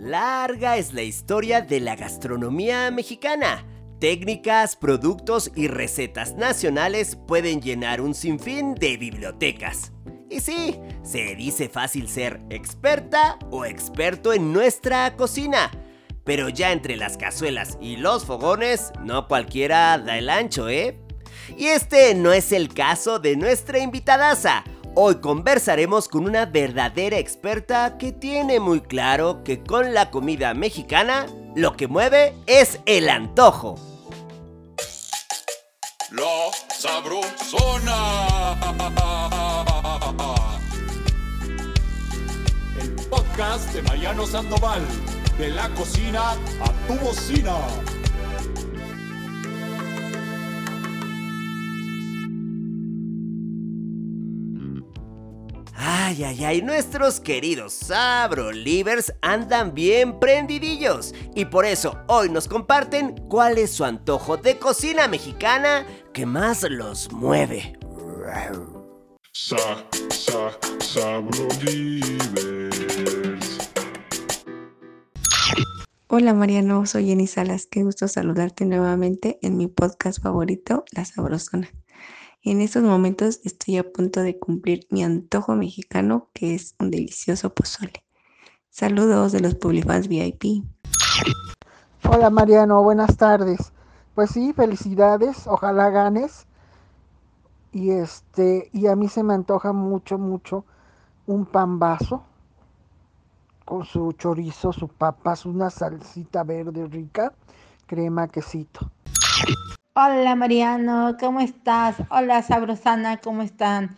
Larga es la historia de la gastronomía mexicana. Técnicas, productos y recetas nacionales pueden llenar un sinfín de bibliotecas. Y sí, se dice fácil ser experta o experto en nuestra cocina. Pero ya entre las cazuelas y los fogones, no cualquiera da el ancho, ¿eh? Y este no es el caso de nuestra invitadaza. Hoy conversaremos con una verdadera experta que tiene muy claro que con la comida mexicana lo que mueve es el antojo. La sabrosona. El podcast de Mariano Sandoval. De la cocina a tu bocina. Ay, ay, ay, nuestros queridos Sabrolivers andan bien prendidillos y por eso hoy nos comparten cuál es su antojo de cocina mexicana que más los mueve. Sa, sa. Hola Mariano, soy Jenny Salas. Qué gusto saludarte nuevamente en mi podcast favorito, La Sabrosona. En estos momentos estoy a punto de cumplir mi antojo mexicano, que es un delicioso pozole. Saludos de los Publifans VIP. Hola Mariano, buenas tardes. Pues sí, felicidades, ojalá ganes. Y este, y a mí se me antoja mucho, mucho un pambazo con su chorizo, su papas, una salsita verde rica, crema, quesito. Hola Mariano, ¿cómo estás? Hola Sabrosana, ¿cómo están?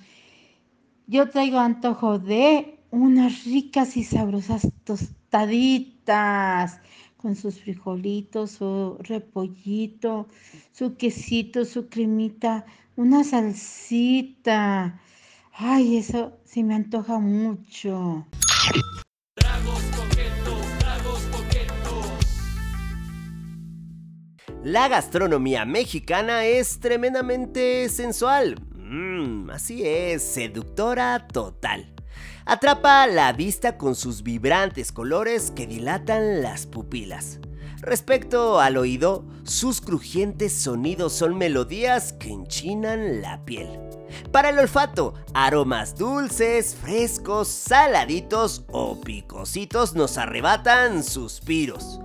Yo traigo antojo de unas ricas y sabrosas tostaditas con sus frijolitos, su repollito, su quesito, su cremita, una salsita. Ay, eso sí me antoja mucho. La gastronomía mexicana es tremendamente sensual. Mmm, así es, seductora total. Atrapa la vista con sus vibrantes colores que dilatan las pupilas. Respecto al oído, sus crujientes sonidos son melodías que enchinan la piel. Para el olfato, aromas dulces, frescos, saladitos o picositos nos arrebatan suspiros.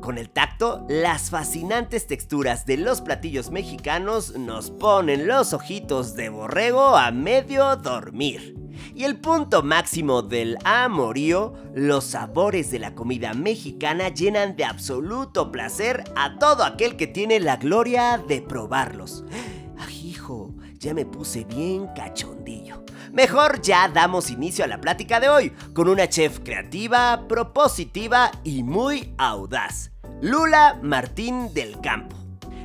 Con el tacto, las fascinantes texturas de los platillos mexicanos nos ponen los ojitos de borrego a medio dormir. Y el punto máximo del amorío, los sabores de la comida mexicana llenan de absoluto placer a todo aquel que tiene la gloria de probarlos. Ajijo, ya me puse bien cachondillo. Mejor ya damos inicio a la plática de hoy con una chef creativa, propositiva y muy audaz. Lula Martín del Campo.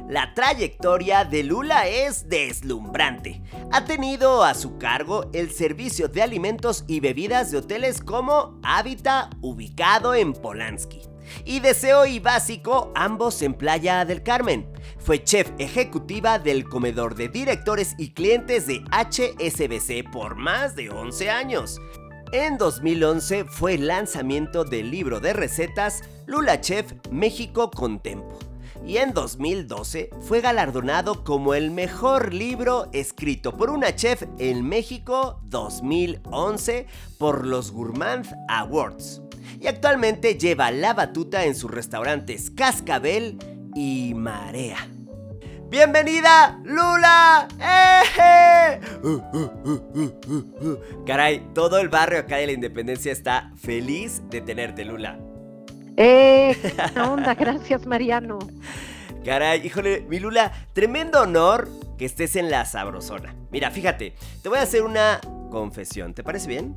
La trayectoria de Lula es deslumbrante. Ha tenido a su cargo el servicio de alimentos y bebidas de hoteles como Habita, ubicado en Polanski, y Deseo y Básico, ambos en Playa del Carmen. Fue chef ejecutiva del comedor de directores y clientes de HSBC por más de 11 años. En 2011 fue el lanzamiento del libro de recetas Lula Chef México con Tempo. Y en 2012 fue galardonado como el mejor libro escrito por una chef en México 2011 por los Gourmand Awards. Y actualmente lleva la batuta en sus restaurantes Cascabel y Marea. ¡Bienvenida, Lula! ¡Eh! Caray, todo el barrio acá de la Independencia está feliz de tenerte, Lula. ¡Eh! ¿Qué onda? Gracias, Mariano. Caray, híjole, mi Lula, tremendo honor que estés en la sabrosona. Mira, fíjate, te voy a hacer una confesión, ¿te parece bien?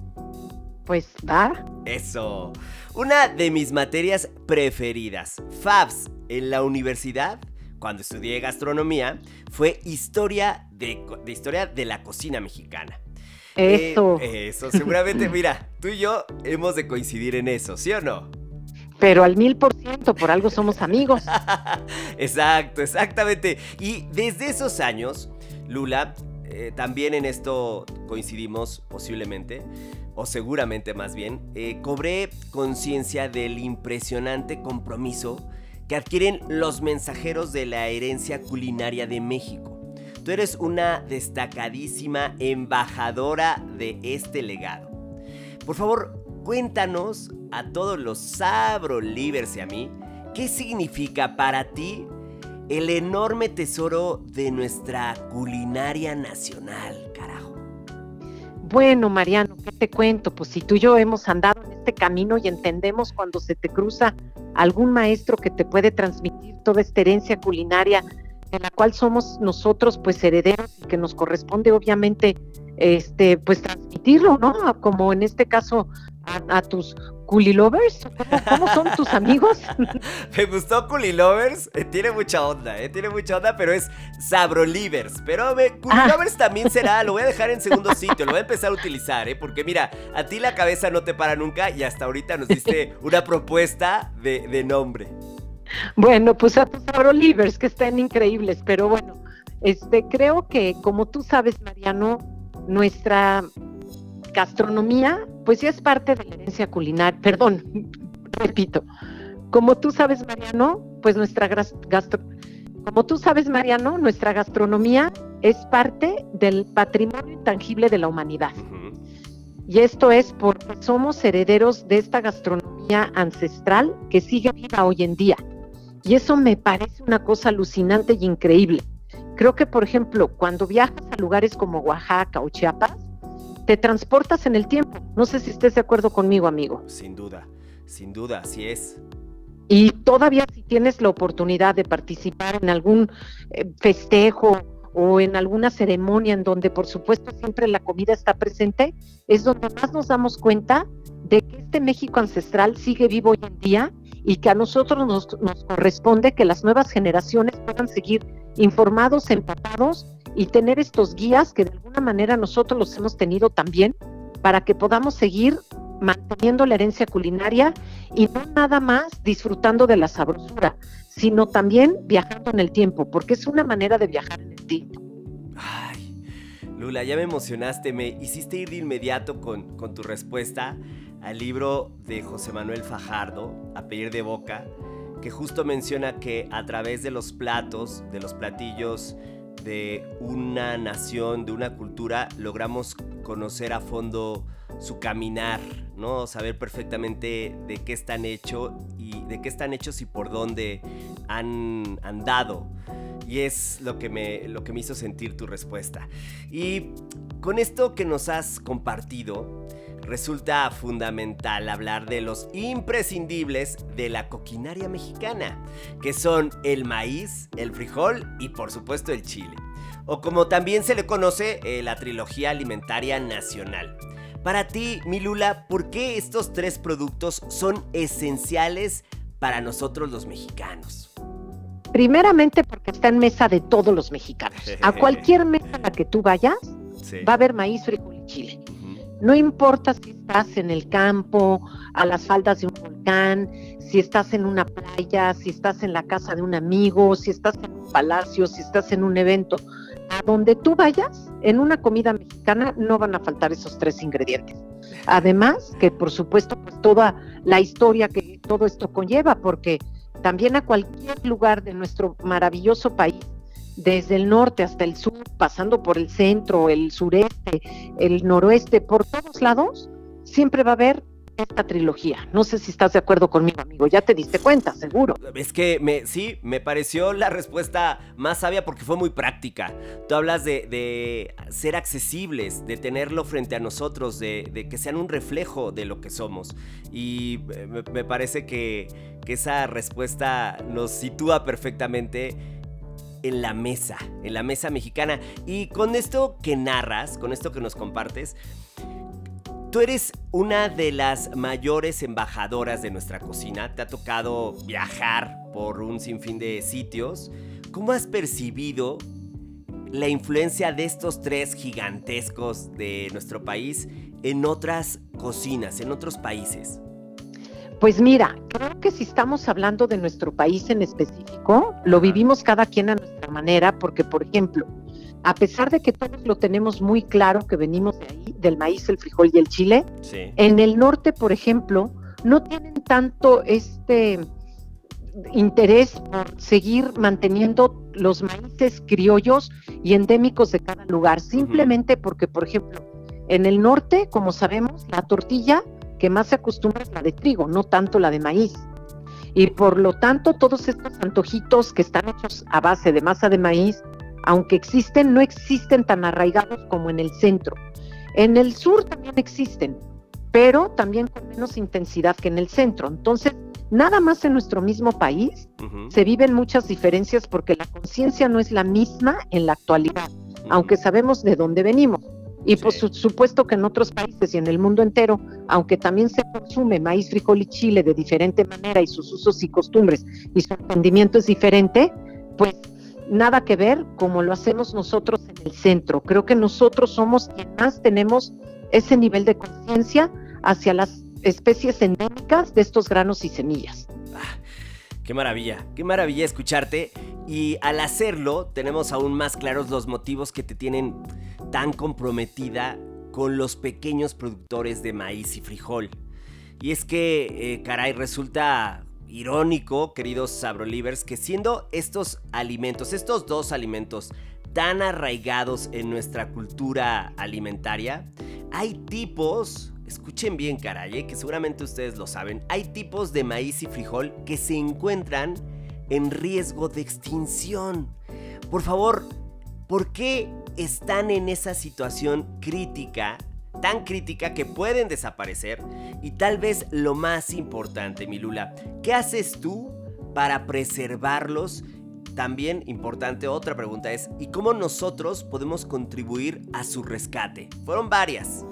Pues va. Eso. Una de mis materias preferidas, FABS, en la universidad, cuando estudié gastronomía, fue historia de, de historia de la cocina mexicana. Eso. Eh, eso, seguramente, mira, tú y yo hemos de coincidir en eso, ¿sí o no? Pero al mil por ciento, por algo somos amigos. Exacto, exactamente. Y desde esos años, Lula, eh, también en esto coincidimos posiblemente, o seguramente más bien, eh, cobré conciencia del impresionante compromiso que adquieren los mensajeros de la herencia culinaria de México. Tú eres una destacadísima embajadora de este legado. Por favor, cuéntanos a todos los sabro y a mí, ¿qué significa para ti el enorme tesoro de nuestra culinaria nacional, carajo? Bueno, Mariano, ¿qué te cuento? Pues si tú y yo hemos andado en este camino y entendemos cuando se te cruza algún maestro que te puede transmitir toda esta herencia culinaria en la cual somos nosotros pues herederos y que nos corresponde obviamente este pues transmitirlo, ¿no? Como en este caso a, tus culilovers, ¿Cómo, ¿Cómo, son tus amigos? Me gustó culilovers, eh, tiene mucha onda, eh, tiene mucha onda, pero es sabrolivers. Pero me, culilovers ah. también será, lo voy a dejar en segundo sitio, lo voy a empezar a utilizar, ¿eh? Porque mira, a ti la cabeza no te para nunca y hasta ahorita nos diste una propuesta de, de nombre. Bueno, pues a tus Abrolivers, que están increíbles, pero bueno, este, creo que como tú sabes, Mariano, nuestra gastronomía, pues ya es parte de la herencia culinaria, perdón, repito, como tú sabes, Mariano, pues nuestra gastro, como tú sabes, Mariano, nuestra gastronomía es parte del patrimonio intangible de la humanidad. Y esto es porque somos herederos de esta gastronomía ancestral que sigue viva hoy en día. Y eso me parece una cosa alucinante y increíble. Creo que, por ejemplo, cuando viajas a lugares como Oaxaca o Chiapas, te transportas en el tiempo. No sé si estés de acuerdo conmigo, amigo. Sin duda, sin duda, así es. Y todavía si tienes la oportunidad de participar en algún eh, festejo o en alguna ceremonia en donde por supuesto siempre la comida está presente, es donde más nos damos cuenta de que este México ancestral sigue vivo hoy en día y que a nosotros nos, corresponde que las nuevas generaciones puedan seguir informados, empapados y tener estos guías que de alguna manera nosotros los hemos tenido también para que podamos seguir manteniendo la herencia culinaria y no nada más disfrutando de la sabrosura, sino también viajando en el tiempo, porque es una manera de viajar en el tiempo. Ay, Lula, ya me emocionaste, me hiciste ir de inmediato con, con tu respuesta al libro de José Manuel Fajardo, A pedir de boca, que justo menciona que a través de los platos, de los platillos de una nación, de una cultura, logramos conocer a fondo su caminar, ¿no? Saber perfectamente de qué están hechos y de qué están hechos y por dónde han andado. Y es lo que me, lo que me hizo sentir tu respuesta. Y con esto que nos has compartido, resulta fundamental hablar de los imprescindibles de la coquinaria mexicana, que son el maíz, el frijol y por supuesto el chile, o como también se le conoce eh, la trilogía alimentaria nacional. Para ti, Milula, ¿por qué estos tres productos son esenciales para nosotros los mexicanos? Primeramente porque está en mesa de todos los mexicanos. A cualquier mesa a la que tú vayas, va a haber maíz, frijol y chile. No importa si estás en el campo, a las faldas de un volcán, si estás en una playa, si estás en la casa de un amigo, si estás en un palacio, si estás en un evento, a donde tú vayas, en una comida mexicana no van a faltar esos tres ingredientes. Además, que por supuesto, pues toda la historia que todo esto conlleva, porque también a cualquier lugar de nuestro maravilloso país desde el norte hasta el sur, pasando por el centro, el sureste, el noroeste, por todos lados, siempre va a haber esta trilogía. No sé si estás de acuerdo conmigo, amigo. Ya te diste cuenta, seguro. Es que me, sí, me pareció la respuesta más sabia porque fue muy práctica. Tú hablas de, ser accesibles, de tenerlo frente a nosotros, de, que sean un reflejo de lo que somos. Y me, me parece que esa respuesta nos sitúa perfectamente en la mesa, en la mesa mexicana. Y con esto que narras, con esto que nos compartes, tú eres una de las mayores embajadoras de nuestra cocina. Te ha tocado viajar por un sinfín de sitios. ¿Cómo has percibido la influencia de estos tres gigantescos de nuestro país en otras cocinas, en otros países? Pues mira, creo que si estamos hablando de nuestro país en específico, lo vivimos cada quien a nuestra manera, porque por ejemplo, a pesar de que todos lo tenemos muy claro que venimos de ahí, del maíz, el frijol y el chile, en el norte, por ejemplo, no tienen tanto este interés por seguir manteniendo los maíces criollos y endémicos de cada lugar, simplemente porque, por ejemplo, en el norte, como sabemos, la tortilla que más se acostumbra es la de trigo, no tanto la de maíz. Y por lo tanto, todos estos antojitos que están hechos a base de masa de maíz, aunque existen, no existen tan arraigados como en el centro. En el sur también existen, pero también con menos intensidad que en el centro. Entonces, nada más en nuestro mismo país se viven muchas diferencias porque la conciencia no es la misma en la actualidad, aunque sabemos de dónde venimos. Y por supuesto que en otros países y en el mundo entero, aunque también se consume maíz, frijol y chile de diferente manera y sus usos y costumbres y su entendimiento es diferente, pues nada que ver como lo hacemos nosotros en el centro. Creo que nosotros somos quienes más tenemos ese nivel de conciencia hacia las especies endémicas de estos granos y semillas. Ah, qué maravilla, qué maravilla escucharte y al hacerlo tenemos aún más claros los motivos que te tienen tan comprometida con los pequeños productores de maíz y frijol. Y es que, eh, caray, resulta irónico, queridos sabrolivers, que siendo estos alimentos, estos dos alimentos tan arraigados en nuestra cultura alimentaria, hay tipos, escuchen bien caray, eh, que seguramente ustedes lo saben, hay tipos de maíz y frijol que se encuentran en riesgo de extinción. Por favor, ¿por qué están en esa situación crítica? Tan crítica que pueden desaparecer. Y tal vez lo más importante, mi Lula, ¿qué haces tú para preservarlos? También importante otra pregunta es, ¿y cómo nosotros podemos contribuir a su rescate? Fueron varias.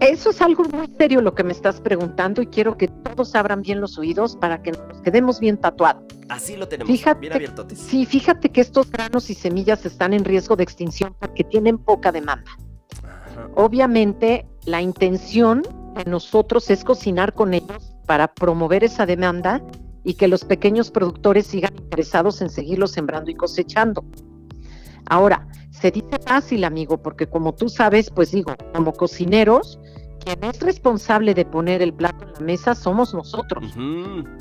Eso es algo muy serio lo que me estás preguntando y quiero que todos abran bien los oídos para que nos quedemos bien tatuados. Así lo tenemos, fíjate, bien. Sí, fíjate que estos granos y semillas están en riesgo de extinción porque tienen poca demanda. Obviamente, la intención de nosotros es cocinar con ellos para promover esa demanda y que los pequeños productores sigan interesados en seguirlo sembrando y cosechando. Ahora, se dice fácil, amigo, porque como tú sabes, pues digo, como cocineros, quien es responsable de poner el plato en la mesa somos nosotros.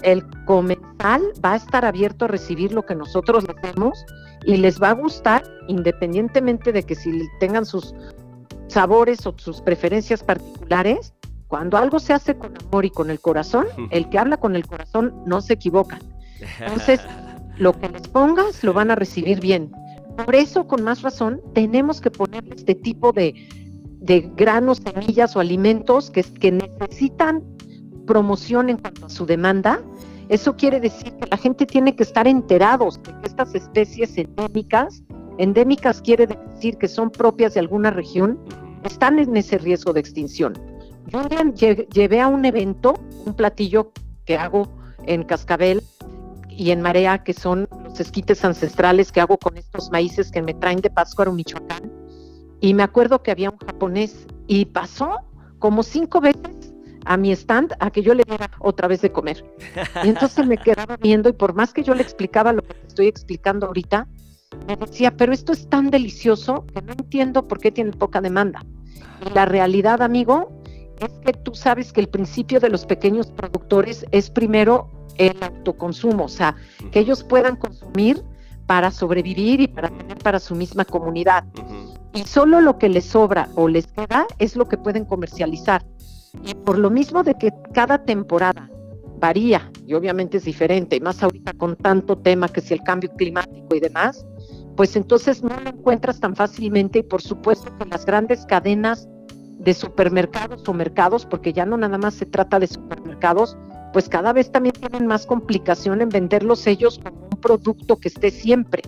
El comensal va a estar abierto a recibir lo que nosotros le hacemos y les va a gustar independientemente de que si tengan sus sabores o sus preferencias particulares. Cuando algo se hace con amor y con el corazón, el que habla con el corazón no se equivoca. Entonces, lo que les pongas lo van a recibir bien. Por eso, con más razón, tenemos que poner este tipo de, de granos, semillas o alimentos que, que necesitan promoción en cuanto a su demanda, eso quiere decir que la gente tiene que estar enterados de que estas especies endémicas, endémicas quiere decir que son propias de alguna región, están en ese riesgo de extinción. Yo llevé a un evento, un platillo que hago en Cascabel y en Marea, que son los esquites ancestrales que hago con estos maíces que me traen de Pátzcuaro, Michoacán, y me acuerdo que había un japonés y pasó como cinco veces a mi stand a que yo le diera otra vez de comer. Y entonces me quedaba viendo y por más que yo le explicaba lo que te estoy explicando ahorita, me decía, pero esto es tan delicioso que no entiendo por qué tiene poca demanda. Y la realidad, amigo, es que tú sabes que el principio de los pequeños productores es primero el autoconsumo, o sea, que ellos puedan consumir para sobrevivir y para tener para su misma comunidad. Y solo lo que les sobra o les queda es lo que pueden comercializar. Y por lo mismo de que cada temporada varía y obviamente es diferente, y más ahorita con tanto tema que si el cambio climático y demás, pues entonces no lo encuentras tan fácilmente y por supuesto que las grandes cadenas de supermercados o mercados, porque ya no nada más se trata de supermercados, pues cada vez también tienen más complicación en venderlos ellos como un producto que esté siempre.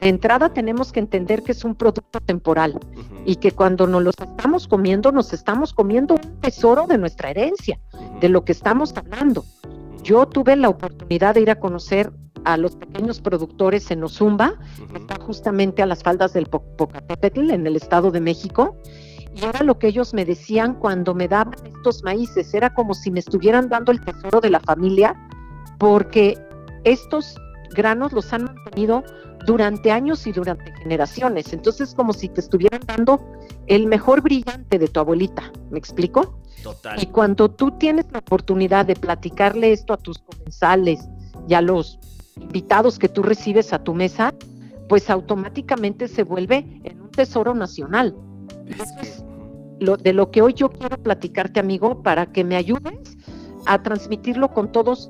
De entrada tenemos que entender que es un producto temporal y que cuando nos lo estamos comiendo, nos estamos comiendo un tesoro de nuestra herencia, de lo que estamos hablando. Yo tuve la oportunidad de ir a conocer a los pequeños productores en Ozumba, que están justamente a las faldas del Popocatépetl, en el Estado de México, y era lo que ellos me decían cuando me daban estos maíces, era como si me estuvieran dando el tesoro de la familia, porque estos granos los han mantenido durante años y durante generaciones. Entonces es como si te estuvieran dando el mejor brillante de tu abuelita, ¿me explico? Total. Y cuando tú tienes la oportunidad de platicarle esto a tus comensales y a los invitados que tú recibes a tu mesa, pues automáticamente se vuelve en un tesoro nacional. Lo, de lo que hoy yo quiero platicarte, amigo, para que me ayudes a transmitirlo con todos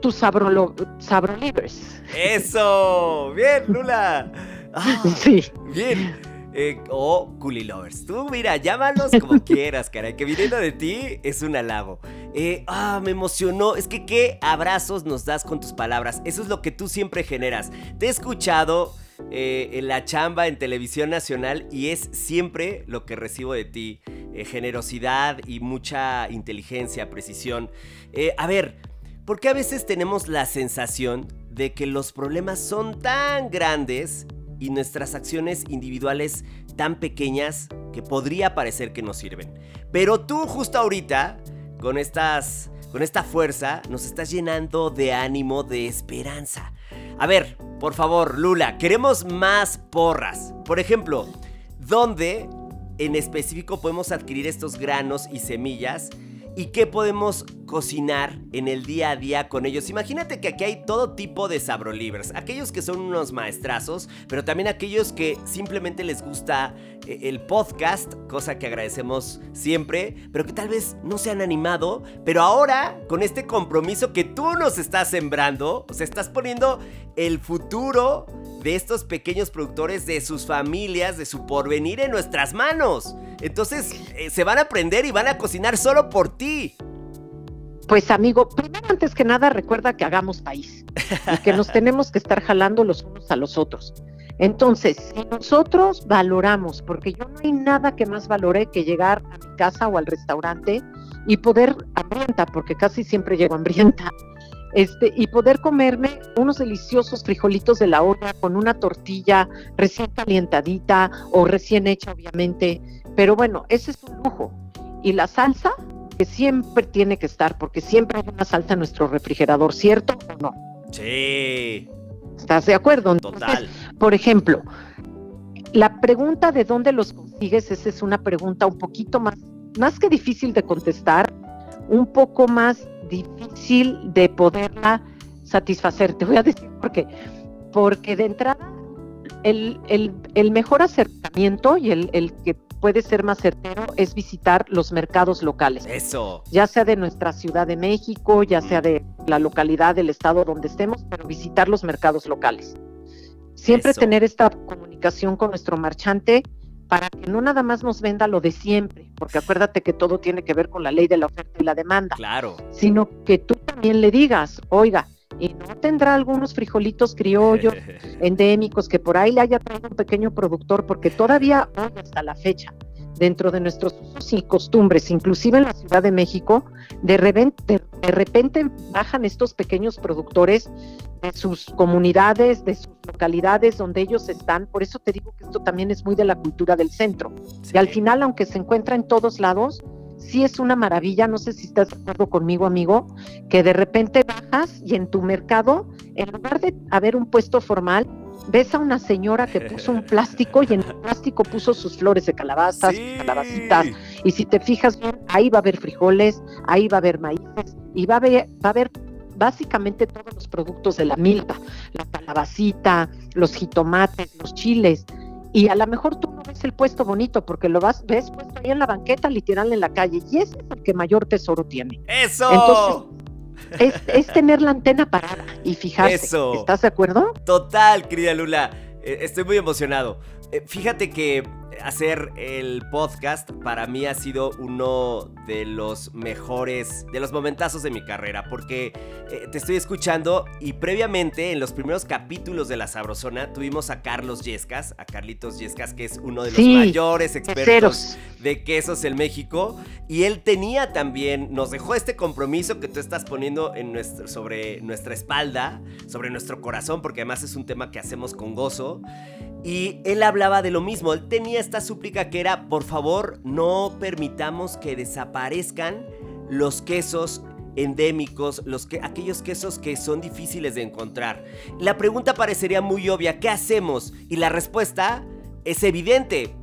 tus sabro, sabrolivers. Eso, bien, Lula. Ah, sí. Bien. Eh, o oh, Lovers. Tú, mira, llámalos como quieras, caray. Que viniendo de ti es un halago. Eh, ah, me emocionó. Es que qué abrazos nos das con tus palabras. Eso es lo que tú siempre generas. Te he escuchado eh, en la chamba en televisión nacional y es siempre lo que recibo de ti. generosidad y mucha inteligencia, precisión. a ver, ¿por qué a veces tenemos la sensación de que los problemas son tan grandes y nuestras acciones individuales tan pequeñas que podría parecer que nos sirven. Pero tú justo ahorita, con estas con esta fuerza, nos estás llenando de ánimo, de esperanza. A ver, por favor, Lula, queremos más porras. Por ejemplo, ¿dónde en específico podemos adquirir estos granos y semillas y qué podemos cocinar en el día a día con ellos. Imagínate que aquí hay todo tipo de sabrolivers, aquellos que son unos maestrazos, pero también aquellos que simplemente les gusta eh, el podcast, cosa que agradecemos siempre, pero que tal vez no se han animado, pero ahora con este compromiso que tú nos estás sembrando, o sea, estás poniendo el futuro de estos pequeños productores, de sus familias, de su porvenir en nuestras manos. Entonces, eh, se van a aprender y van a cocinar solo por ti. Pues amigo, primero antes que nada recuerda que hagamos país y que nos tenemos que estar jalando los unos a los otros. Entonces, si nosotros valoramos, porque yo no hay nada que más valore que llegar a mi casa o al restaurante y poder hambrienta, porque casi siempre llego hambrienta, este, y poder comerme unos deliciosos frijolitos de la olla con una tortilla recién calientadita o recién hecha, obviamente. Pero bueno, ese es un lujo. Y la salsa, que siempre tiene que estar, porque siempre hay una salsa en nuestro refrigerador, ¿cierto o no? Sí. ¿Estás de acuerdo? Total. Por ejemplo, la pregunta de dónde los consigues, esa es una pregunta un poquito más, más que difícil de contestar, un poco más difícil de poderla satisfacer. Te voy a decir por qué. Porque de entrada, el, el, mejor acercamiento y el, el, que puede ser más certero es visitar los mercados locales. Eso. Ya sea de nuestra Ciudad de México, ya sea de la localidad del estado donde estemos, pero visitar los mercados locales. Siempre tener esta comunicación con nuestro marchante para que no nada más nos venda lo de siempre, porque acuérdate que todo tiene que ver con la ley de la oferta y la demanda. Claro. Sino que tú también le digas, oiga, y no tendrá algunos frijolitos criollos endémicos que por ahí le haya traído un pequeño productor, porque todavía hoy hasta la fecha, dentro de nuestros usos y costumbres, inclusive en la Ciudad de México, de repente, de repente bajan estos pequeños productores de sus comunidades, de sus localidades donde ellos están. Por eso te digo que esto también es muy de la cultura del centro. Y al final, aunque se encuentra en todos lados, sí es una maravilla, no sé si estás de acuerdo conmigo, amigo, que de repente bajas y en tu mercado, en lugar de haber un puesto formal, ves a una señora que puso un plástico y en el plástico puso sus flores de calabazas, calabacitas, y si te fijas bien, ahí va a haber frijoles, ahí va a haber maíces, y va a haber, va a haber básicamente todos los productos de la milpa, la calabacita, los jitomates, los chiles. Y a lo mejor tú no ves el puesto bonito porque lo vas, ves puesto ahí en la banqueta, literal en la calle. Y ese es el que mayor tesoro tiene. ¡Eso! Entonces, es, tener la antena parada y fijarse. Eso. ¿Estás de acuerdo? Total, querida Lula. Eh, estoy muy emocionado. Eh, fíjate que hacer el podcast para mí ha sido uno de los mejores, de los momentazos de mi carrera, porque eh, te estoy escuchando y previamente en los primeros capítulos de La Sabrosona tuvimos a Carlos Yescas, a Carlitos Yescas, que es uno de los mayores expertos de quesos en México, y él tenía también, nos dejó este compromiso que tú estás poniendo en nuestro, sobre nuestra espalda, sobre nuestro corazón, porque además es un tema que hacemos con gozo, y él hablaba de lo mismo, él tenía esta súplica que era, por favor, no permitamos que desaparezcan los quesos endémicos, los que, aquellos quesos que son difíciles de encontrar. La pregunta parecería muy obvia, ¿qué hacemos? Y la respuesta es evidente.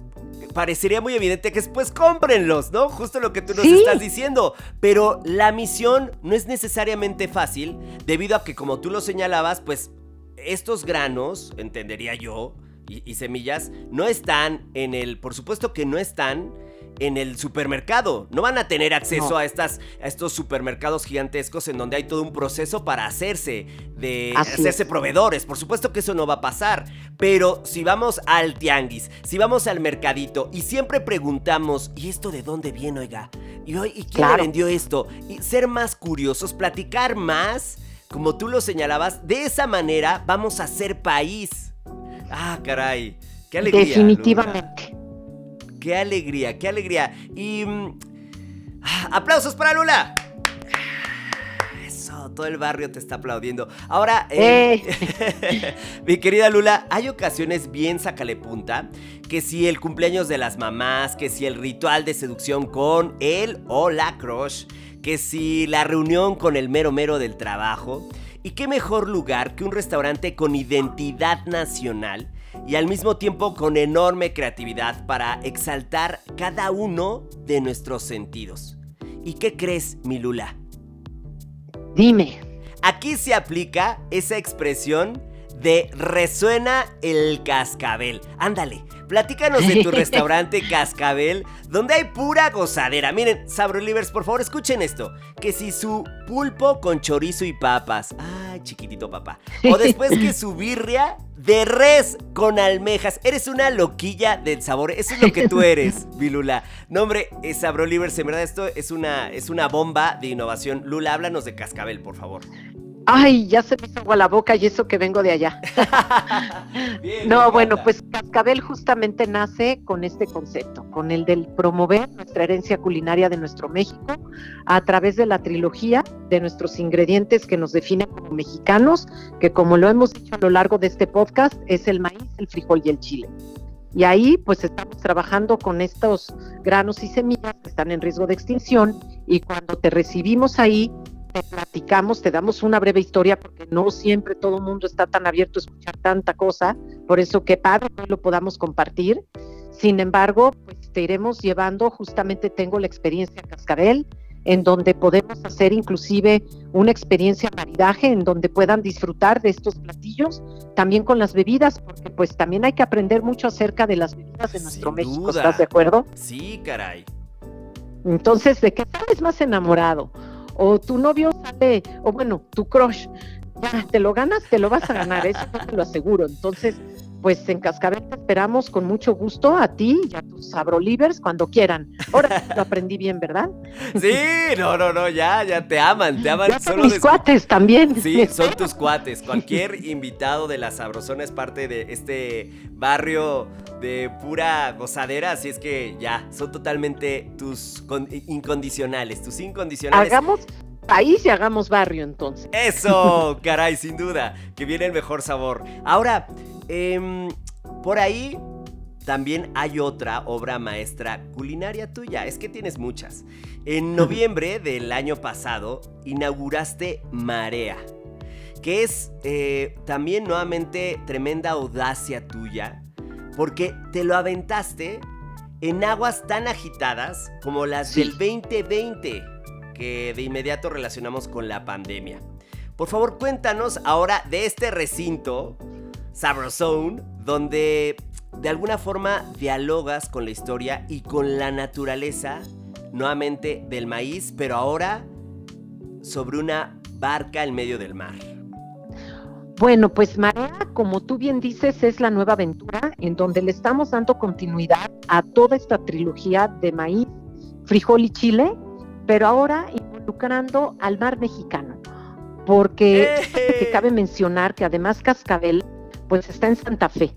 Parecería muy evidente que es pues cómprenlos, ¿no? Justo lo que tú nos estás diciendo. Pero la misión no es necesariamente fácil, debido a que como tú lo señalabas, pues estos granos, entendería yo, y, semillas, no están en el, por supuesto que no están en el supermercado. No van a tener acceso a, estas, a estos supermercados gigantescos en donde hay todo un proceso para hacerse, de hacerse proveedores. Por supuesto que eso no va a pasar. Pero si vamos al tianguis, si vamos al mercadito y siempre preguntamos, ¿y esto de dónde viene, oiga? ¿Y, hoy, ¿y quién vendió esto? Y ser más curiosos, platicar más, como tú lo señalabas, de esa manera vamos a ser país. Ah, caray. Qué alegría. Definitivamente. Qué alegría, qué alegría. Y... Mm, aplausos para Lula. Eso, todo el barrio te está aplaudiendo. Ahora, eh, mi querida Lula, hay ocasiones bien sacale punta, que si el cumpleaños de las mamás, que si el ritual de seducción con él o la crush, que si la reunión con el mero mero del trabajo. Y qué mejor lugar que un restaurante con identidad nacional y al mismo tiempo con enorme creatividad para exaltar cada uno de nuestros sentidos. ¿Y qué crees, mi Lula? Dime. Aquí se aplica esa expresión de resuena el cascabel. Ándale, platícanos de tu restaurante Cascabel, donde hay pura gozadera. Miren, Sabrolivers, por favor, escuchen esto. Que si su pulpo con chorizo y papas. Ay, chiquitito papá. O después que su birria de res con almejas. Eres una loquilla del sabor. Eso es lo que tú eres, Vilula. No, hombre, eh, Sabrolivers, en verdad esto es una, es una bomba de innovación. Lula, háblanos de Cascabel, por favor. Ay, ya se me hizo agua la boca y eso que vengo de allá. no, bueno, pues Cascabel justamente nace con este concepto, con el del promover nuestra herencia culinaria de nuestro México a través de la trilogía de nuestros ingredientes que nos definen como mexicanos, que como lo hemos dicho a lo largo de este podcast, es el maíz, el frijol y el chile. Y ahí pues estamos trabajando con estos granos y semillas que están en riesgo de extinción y cuando te recibimos ahí te platicamos, te damos una breve historia, porque no siempre todo el mundo está tan abierto a escuchar tanta cosa, por eso que padre que lo podamos compartir. Sin embargo, pues te iremos llevando, justamente tengo la experiencia Cascabel, en donde podemos hacer inclusive una experiencia maridaje, en donde puedan disfrutar de estos platillos, también con las bebidas, porque pues también hay que aprender mucho acerca de las bebidas de nuestro México, ¿estás de acuerdo? Sí, caray. Entonces, ¿de qué sales más enamorado? O tu novio sale, o bueno, tu crush, ya te lo ganas, te lo vas a ganar, eso te lo aseguro. Entonces, pues en Cascabel te esperamos con mucho gusto a ti y a tus sabrolivers cuando quieran. Ahora lo aprendí bien, ¿verdad? Sí, no, no, no, ya, ya te aman, te aman. son mis cuates también. Sí, son tus cuates. Cualquier invitado de la Sabrosona es parte de este barrio de pura gozadera, así es que ya, son totalmente tus incondicionales, tus incondicionales. Hagamos país y hagamos barrio entonces. Eso, caray, sin duda, que viene el mejor sabor. Ahora, Em, por ahí también hay otra obra maestra culinaria tuya, es que tienes muchas. En noviembre del año pasado inauguraste Marea, que es eh, también nuevamente tremenda audacia tuya, porque te lo aventaste en aguas tan agitadas como las del 2020, que de inmediato relacionamos con la pandemia. Por favor, cuéntanos ahora de este recinto Sabrosone, donde de alguna forma dialogas con la historia y con la naturaleza, nuevamente del maíz, pero ahora sobre una barca en medio del mar. Bueno, pues Marea, como tú bien dices, es la nueva aventura en donde le estamos dando continuidad a toda esta trilogía de maíz, frijol y chile, pero ahora involucrando al mar mexicano. Porque ¡Eh! cabe mencionar que además Cascabel pues está en Santa Fe.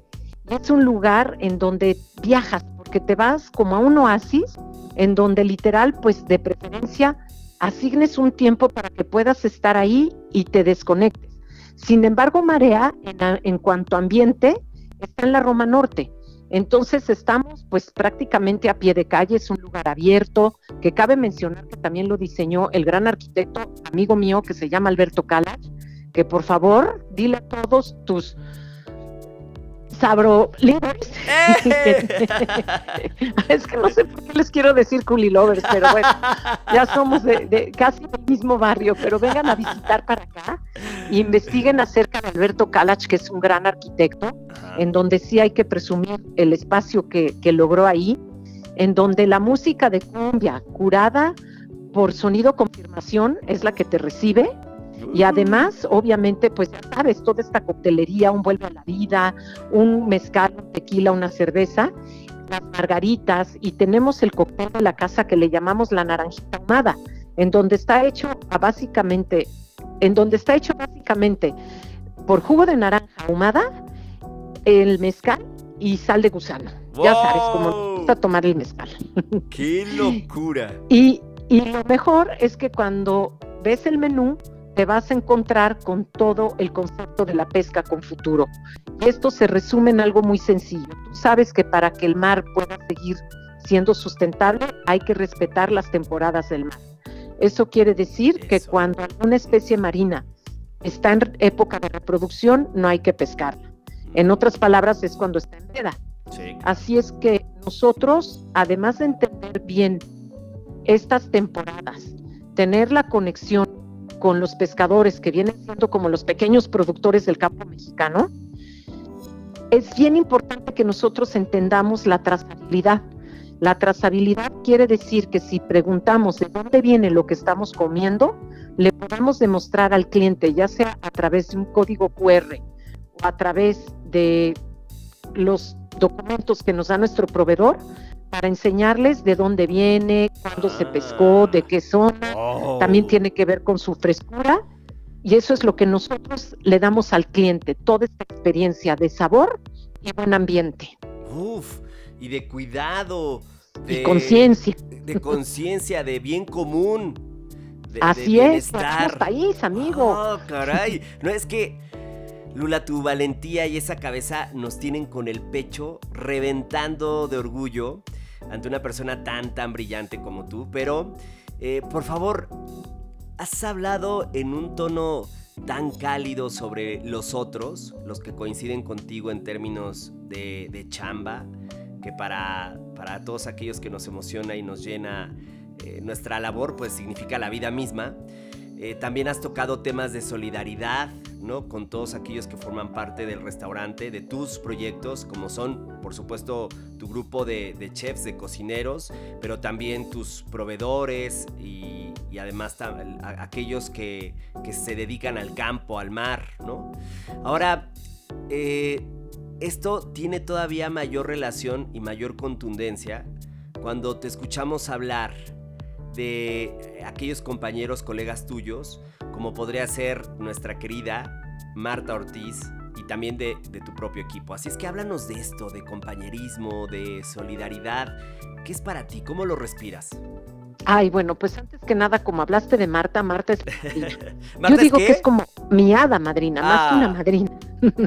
Es un lugar en donde viajas, porque te vas como a un oasis, en donde literal, pues de preferencia, asignes un tiempo para que puedas estar ahí y te desconectes. Sin embargo, Marea, en, cuanto a ambiente, está en la Roma Norte, Entonces estamos pues prácticamente a pie de calle, es un lugar abierto, que cabe mencionar que también lo diseñó el gran arquitecto, amigo mío, que se llama Alberto Calach, que por favor dile a todos tus sabro lovers. ¡Eh! es que no sé por qué les quiero decir culi lovers, pero bueno, ya somos de, casi del mismo barrio, pero vengan a visitar para acá e investiguen acerca de Alberto Kalach, que es un gran arquitecto, en donde sí hay que presumir el espacio que, que logró ahí, en donde la música de cumbia curada por sonido confirmación es la que te recibe y además, obviamente, pues ya sabes, toda esta coctelería, un vuelvo a la vida, un mezcal, un tequila, una cerveza, las margaritas, y tenemos el cóctel de la casa que le llamamos la naranjita ahumada, en donde está hecho básicamente, en donde está hecho básicamente por jugo de naranja ahumada, el mezcal y sal de gusano. Ya sabes, como gusta tomar el mezcal. ¡Qué locura! y, y lo mejor es que cuando ves el menú, te vas a encontrar con todo el concepto de la pesca con futuro. Y esto se resume en algo muy sencillo. Tú sabes que para que el mar pueda seguir siendo sustentable hay que respetar las temporadas del mar. Eso quiere decir que cuando alguna especie marina está en época de reproducción, no hay que pescarla. En otras palabras, es cuando está en veda. Así es que nosotros, además de entender bien estas temporadas, tener la conexión con los pescadores que vienen siendo como los pequeños productores del campo mexicano, es bien importante que nosotros entendamos la trazabilidad. La trazabilidad quiere decir que si preguntamos de dónde viene lo que estamos comiendo, le podamos demostrar al cliente, ya sea a través de un código QR o a través de los documentos que nos da nuestro proveedor, para enseñarles de dónde viene, cuándo se pescó, de qué zona. Oh. También tiene que ver con su frescura. Y eso es lo que nosotros le damos al cliente, toda esta experiencia de sabor y buen ambiente. Uf, y de cuidado. De conciencia. De conciencia, de bien común. Así es, país, amigo. Oh, caray. No es que Lula, tu valentía y esa cabeza nos tienen con el pecho reventando de orgullo ante una persona tan, tan brillante como tú. Pero, eh, por favor, has hablado en un tono tan cálido sobre los otros, los que coinciden contigo en términos de, chamba, que para, para todos aquellos que nos emociona y nos llena eh, nuestra labor, pues significa la vida misma. Eh, también has tocado temas de solidaridad, ¿no? Con todos aquellos que forman parte del restaurante, de tus proyectos, como son, por supuesto, tu grupo de, chefs, de cocineros, pero también tus proveedores y, además aquellos que, se dedican al campo, al mar, ¿no? Ahora, eh, esto tiene todavía mayor relación y mayor contundencia cuando te escuchamos hablar de aquellos compañeros, colegas tuyos, como podría ser nuestra querida Marta Ortiz y también de, tu propio equipo. Así es que háblanos de esto, de compañerismo, de solidaridad. ¿Qué es para ti? ¿Cómo lo respiras? Ay, bueno, pues antes que nada, como hablaste de Marta, Marta es Yo digo que es como mi hada madrina, más que una ah. madrina.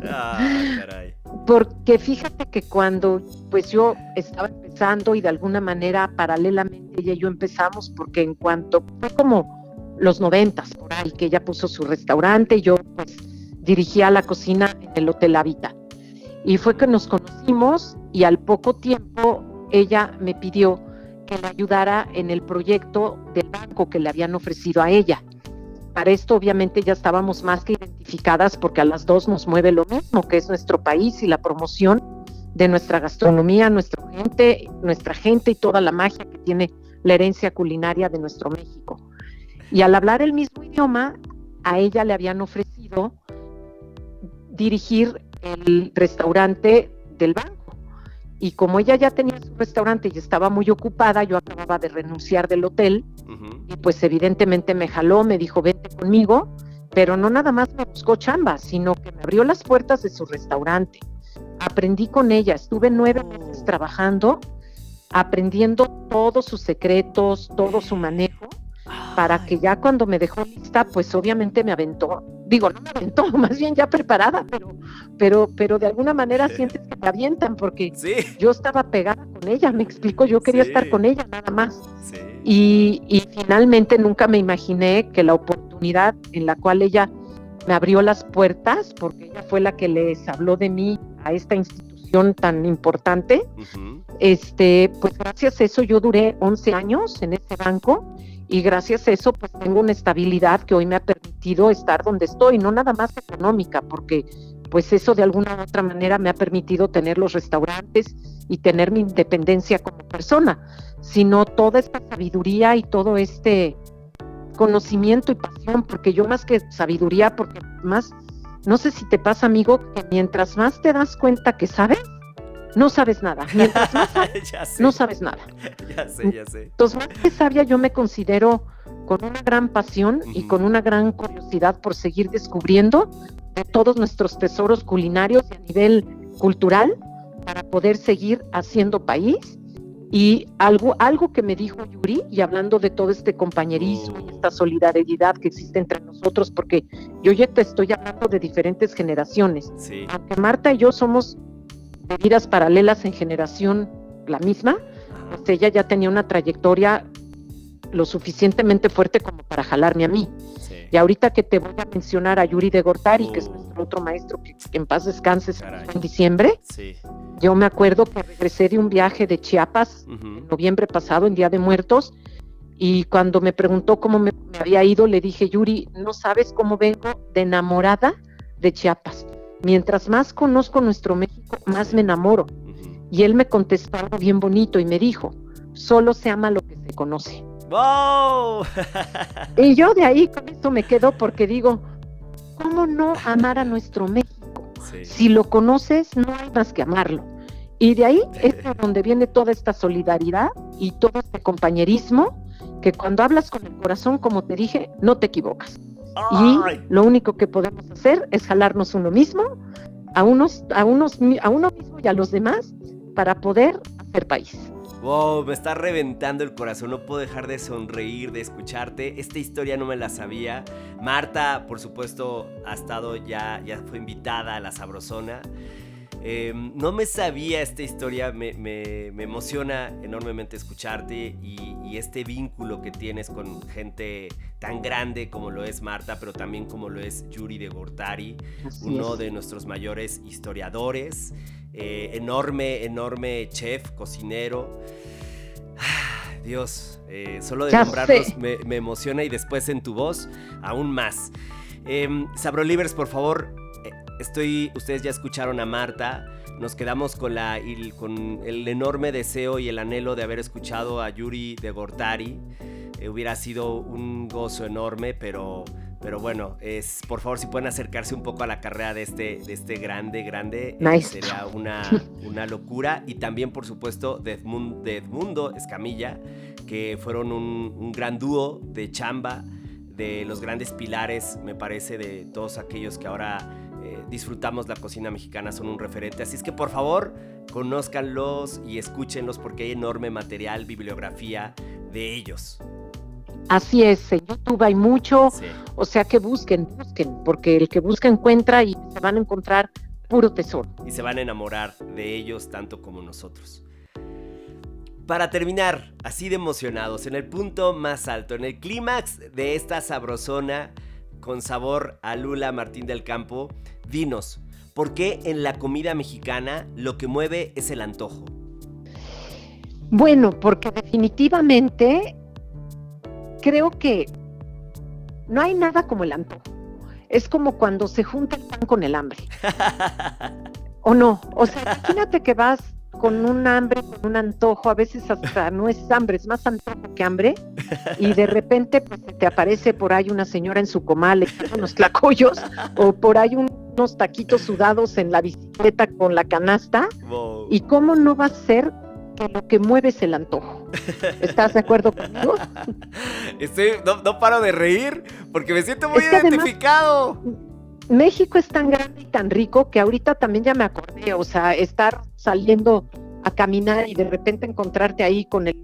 ah, caray. Porque fíjate que cuando pues yo estaba empezando y de alguna manera paralelamente ella y yo empezamos, porque en cuanto fue como los noventas por ahí que ella puso su restaurante, yo pues dirigía la cocina en el Hotel Habita. Y fue que nos conocimos y al poco tiempo ella me pidió que le ayudara en el proyecto del banco que le habían ofrecido a ella. Para esto obviamente ya estábamos más que identificadas porque a las dos nos mueve lo mismo, que es nuestro país y la promoción de nuestra gastronomía, nuestra gente, nuestra gente y toda la magia que tiene la herencia culinaria de nuestro México. Y al hablar el mismo idioma, a ella le habían ofrecido dirigir el restaurante del banco. Y como ella ya tenía su restaurante y estaba muy ocupada, yo acababa de renunciar del hotel y pues evidentemente me jaló, me dijo, vente conmigo, pero no nada más me buscó chamba, sino que me abrió las puertas de su restaurante. Aprendí con ella, estuve nueve meses trabajando, aprendiendo todos sus secretos, todo su manejo, para que ya cuando me dejó lista, pues obviamente me aventó digo, no me aventó, más bien ya preparada, pero, pero, pero de alguna manera sientes que te avientan porque yo estaba pegada con ella, me explico, yo quería estar con ella nada más. Y, y finalmente nunca me imaginé que la oportunidad en la cual ella me abrió las puertas, porque ella fue la que les habló de mí a esta institución tan importante, este, pues gracias a eso yo duré 11 años en ese banco y gracias a eso pues tengo una estabilidad que hoy me ha permitido estar donde estoy, no nada más económica, porque pues eso de alguna u otra manera me ha permitido tener los restaurantes y tener mi independencia como persona, sino toda esta sabiduría y todo este conocimiento y pasión, porque yo más que sabiduría, porque más, no sé si te pasa amigo, que mientras más te das cuenta que sabes, no sabes nada. Mientras más no sabes nada. Ya sé, ya sé. Entonces, más que sabia, yo me considero con una gran pasión y con una gran curiosidad por seguir descubriendo de todos nuestros tesoros culinarios a nivel cultural para poder seguir haciendo país. Y algo, algo que me dijo Yuri, y hablando de todo este compañerismo y esta solidaridad que existe entre nosotros, porque yo ya te estoy hablando de diferentes generaciones. Aunque Marta y yo somos de vidas paralelas en generación la misma, pues ella ya tenía una trayectoria lo suficientemente fuerte como para jalarme a mí. Y ahorita que te voy a mencionar a Yuri de Gortari, que es oh. nuestro otro maestro que, en paz descanse en diciembre, yo me acuerdo que regresé de un viaje de Chiapas en noviembre pasado, en Día de Muertos, y cuando me preguntó cómo me, me había ido, le dije, Yuri, no sabes cómo vengo de enamorada de Chiapas. Mientras más conozco nuestro México, más me enamoro. Y él me contestó algo bien bonito y me dijo, solo se ama lo que se conoce. ¡Wow! y yo de ahí con esto me quedo porque digo, ¿cómo no amar a nuestro México? Si lo conoces, no hay más que amarlo. Y de ahí es donde viene toda esta solidaridad y todo este compañerismo, que cuando hablas con el corazón, como te dije, no te equivocas. Y lo único que podemos hacer es jalarnos uno mismo, a unos, a unos, a uno mismo y a los demás para poder hacer país. Wow, me está reventando el corazón, no puedo dejar de sonreír, de escucharte. Esta historia no me la sabía. Marta, por supuesto, ha estado ya, ya fue invitada a la Sabrosona. Em, no me sabía esta historia, me, emociona enormemente escucharte y, este vínculo que tienes con gente tan grande como lo es Marta, pero también como lo es Yuri de Gortari, uno de nuestros mayores historiadores, eh, enorme, enorme chef, cocinero. Ah, Dios, eh, solo de nombrarlos me, emociona y después en tu voz aún más. Eh, Sabrolivers, por favor, Estoy, ustedes ya escucharon a Marta. Nos quedamos con, la, con el enorme deseo y el anhelo de haber escuchado a Yuri de Gortari. Eh, hubiera sido un gozo enorme, pero, pero bueno, es, por favor, si pueden acercarse un poco a la carrera de este, de este grande, grande, eh, sería una, una locura. Y también, por supuesto, de Edmundo, Escamilla, que fueron un, un gran dúo de chamba, de los grandes pilares, me parece, de todos aquellos que ahora eh, disfrutamos la cocina mexicana, son un referente. Así es que por favor, conózcanlos y escúchenlos porque hay enorme material, bibliografía de ellos. Así es, en YouTube hay mucho, o sea que busquen, busquen, porque el que busca encuentra y se van a encontrar puro tesoro. Y se van a enamorar de ellos tanto como nosotros. Para terminar, así de emocionados, en el punto más alto, en el clímax de esta sabrosona con sabor a Lula Martín del Campo, dinos, ¿por qué en la comida mexicana lo que mueve es el antojo? Bueno, porque definitivamente creo que no hay nada como el antojo. Es como cuando se junta el pan con el hambre. ¿O no? O sea, imagínate que vas con un hambre, con un antojo, a veces hasta no es hambre, es más antojo que hambre, y de repente pues, te aparece por ahí una señora en su comal unos tlacoyos, o por ahí unos taquitos sudados en la bicicleta con la canasta, y cómo no va a ser que lo que mueve es el antojo. ¿Estás de acuerdo conmigo? Estoy, no, paro de reír porque me siento muy identificado. México es tan grande y tan rico que ahorita también ya me acordé, o sea, estar saliendo a caminar y de repente encontrarte ahí con el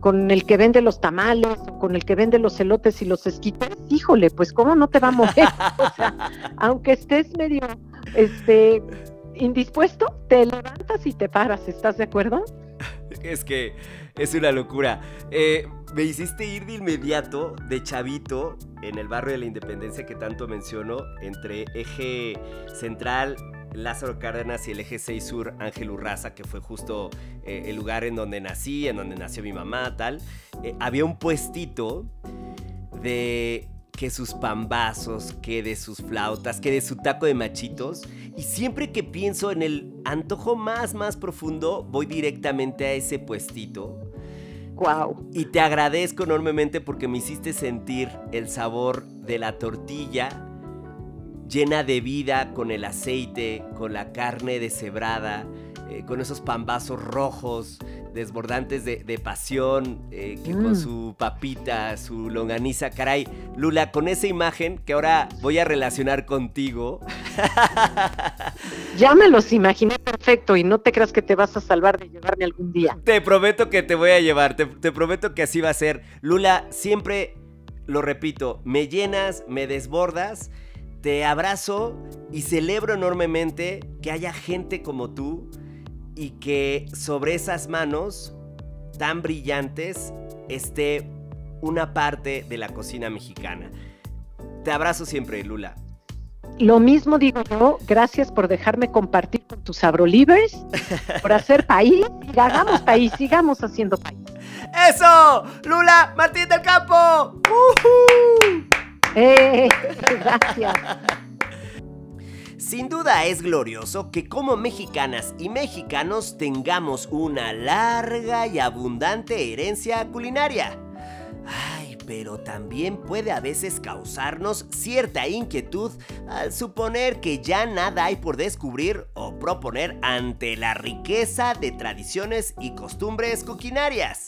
con el que vende los tamales o con el que vende los elotes y los esquites, híjole, pues cómo no te va a mover. o sea, aunque estés medio este indispuesto, te levantas y te paras, ¿estás de acuerdo? Es que es una locura. Eh, me hiciste ir de inmediato, de chavito, en el barrio de la Independencia que tanto menciono, entre eje central Lázaro Cárdenas y el eje 6 sur Ángel Urraza, que fue justo eh, el lugar en donde nací, en donde nació mi mamá, tal, eh, había un puestito de que sus pambazos, que de sus flautas, que de su taco de machitos. Y siempre que pienso en el antojo más, más profundo, voy directamente a ese puestito. Wow. Y te agradezco enormemente porque me hiciste sentir el sabor de la tortilla llena de vida con el aceite, con la carne deshebrada, eh, con esos pambazos rojos, desbordantes de, pasión, eh, que con mm. su papita, su longaniza, caray, Lula, con esa imagen que ahora voy a relacionar contigo. Ya me los imaginé perfecto y no te creas que te vas a salvar de llevarme algún día. Te prometo que te voy a llevar, te, te prometo que así va a ser. Lula, siempre lo repito, me llenas, me desbordas te abrazo y celebro enormemente que haya gente como tú y que sobre esas manos tan brillantes esté una parte de la cocina mexicana. Te abrazo siempre, Lula. Lo mismo digo yo, gracias por dejarme compartir con tus abrolivers, por hacer país, y hagamos país, sigamos haciendo país. ¡Eso! ¡Lula Martín del Campo! Eh, gracias. Sin duda es glorioso que como mexicanas y mexicanos tengamos una larga y abundante herencia culinaria. Ay, pero también puede a veces causarnos cierta inquietud al suponer que ya nada hay por descubrir o proponer ante la riqueza de tradiciones y costumbres culinarias.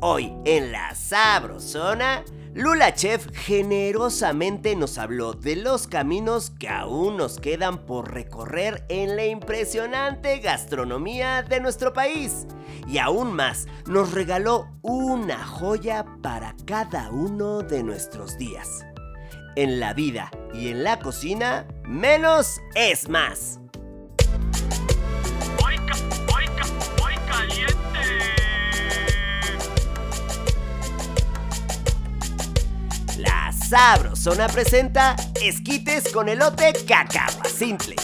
Hoy en la Sabrosona Lula Chef generosamente nos habló de los caminos que aún nos quedan por recorrer en la impresionante gastronomía de nuestro país. Y aún más, nos regaló una joya para cada uno de nuestros días. En la vida y en la cocina, menos es más. Sabrosona presenta esquites con elote simple.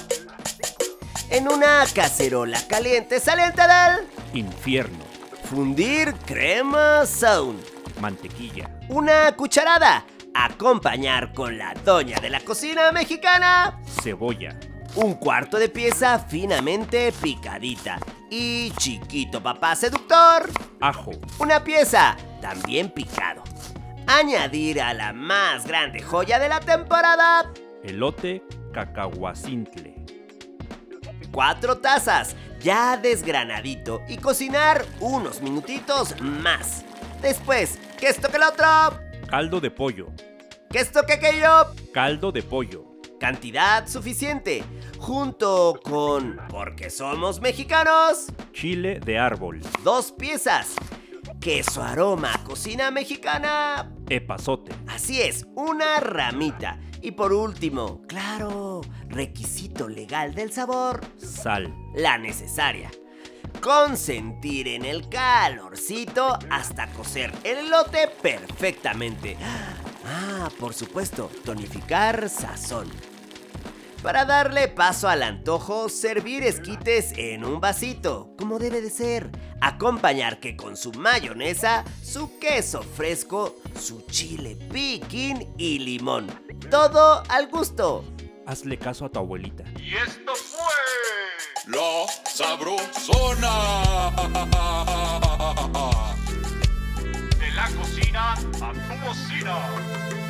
En una cacerola caliente saliente del infierno. Fundir crema sound. Mantequilla. Una cucharada. Acompañar con la doña de la cocina mexicana. Cebolla. Un cuarto de pieza finamente picadita. Y chiquito papá seductor. Ajo. Una pieza también picado añadir a la más grande joya de la temporada. Elote cacahuacintle. Cuatro tazas, ya desgranadito, y cocinar unos minutitos más. Después, ¿qué esto que el otro? Caldo de pollo. ¿Qué esto que aquello? Caldo de pollo. Cantidad suficiente, junto con, porque somos mexicanos, chile de árbol. Dos piezas, queso aroma, cocina mexicana. Epazote. Así es, una ramita. Y por último, claro, requisito legal del sabor. Sal. La necesaria. Consentir en el calorcito hasta cocer el elote perfectamente. Ah, por supuesto, tonificar sazón. Para darle paso al antojo, servir esquites en un vasito, como debe de ser. Acompañar que con su mayonesa, su queso fresco, su chile piquín y limón. Todo al gusto. Hazle caso a tu abuelita. Y esto fue La Sabrosona. De la cocina a tu cocina.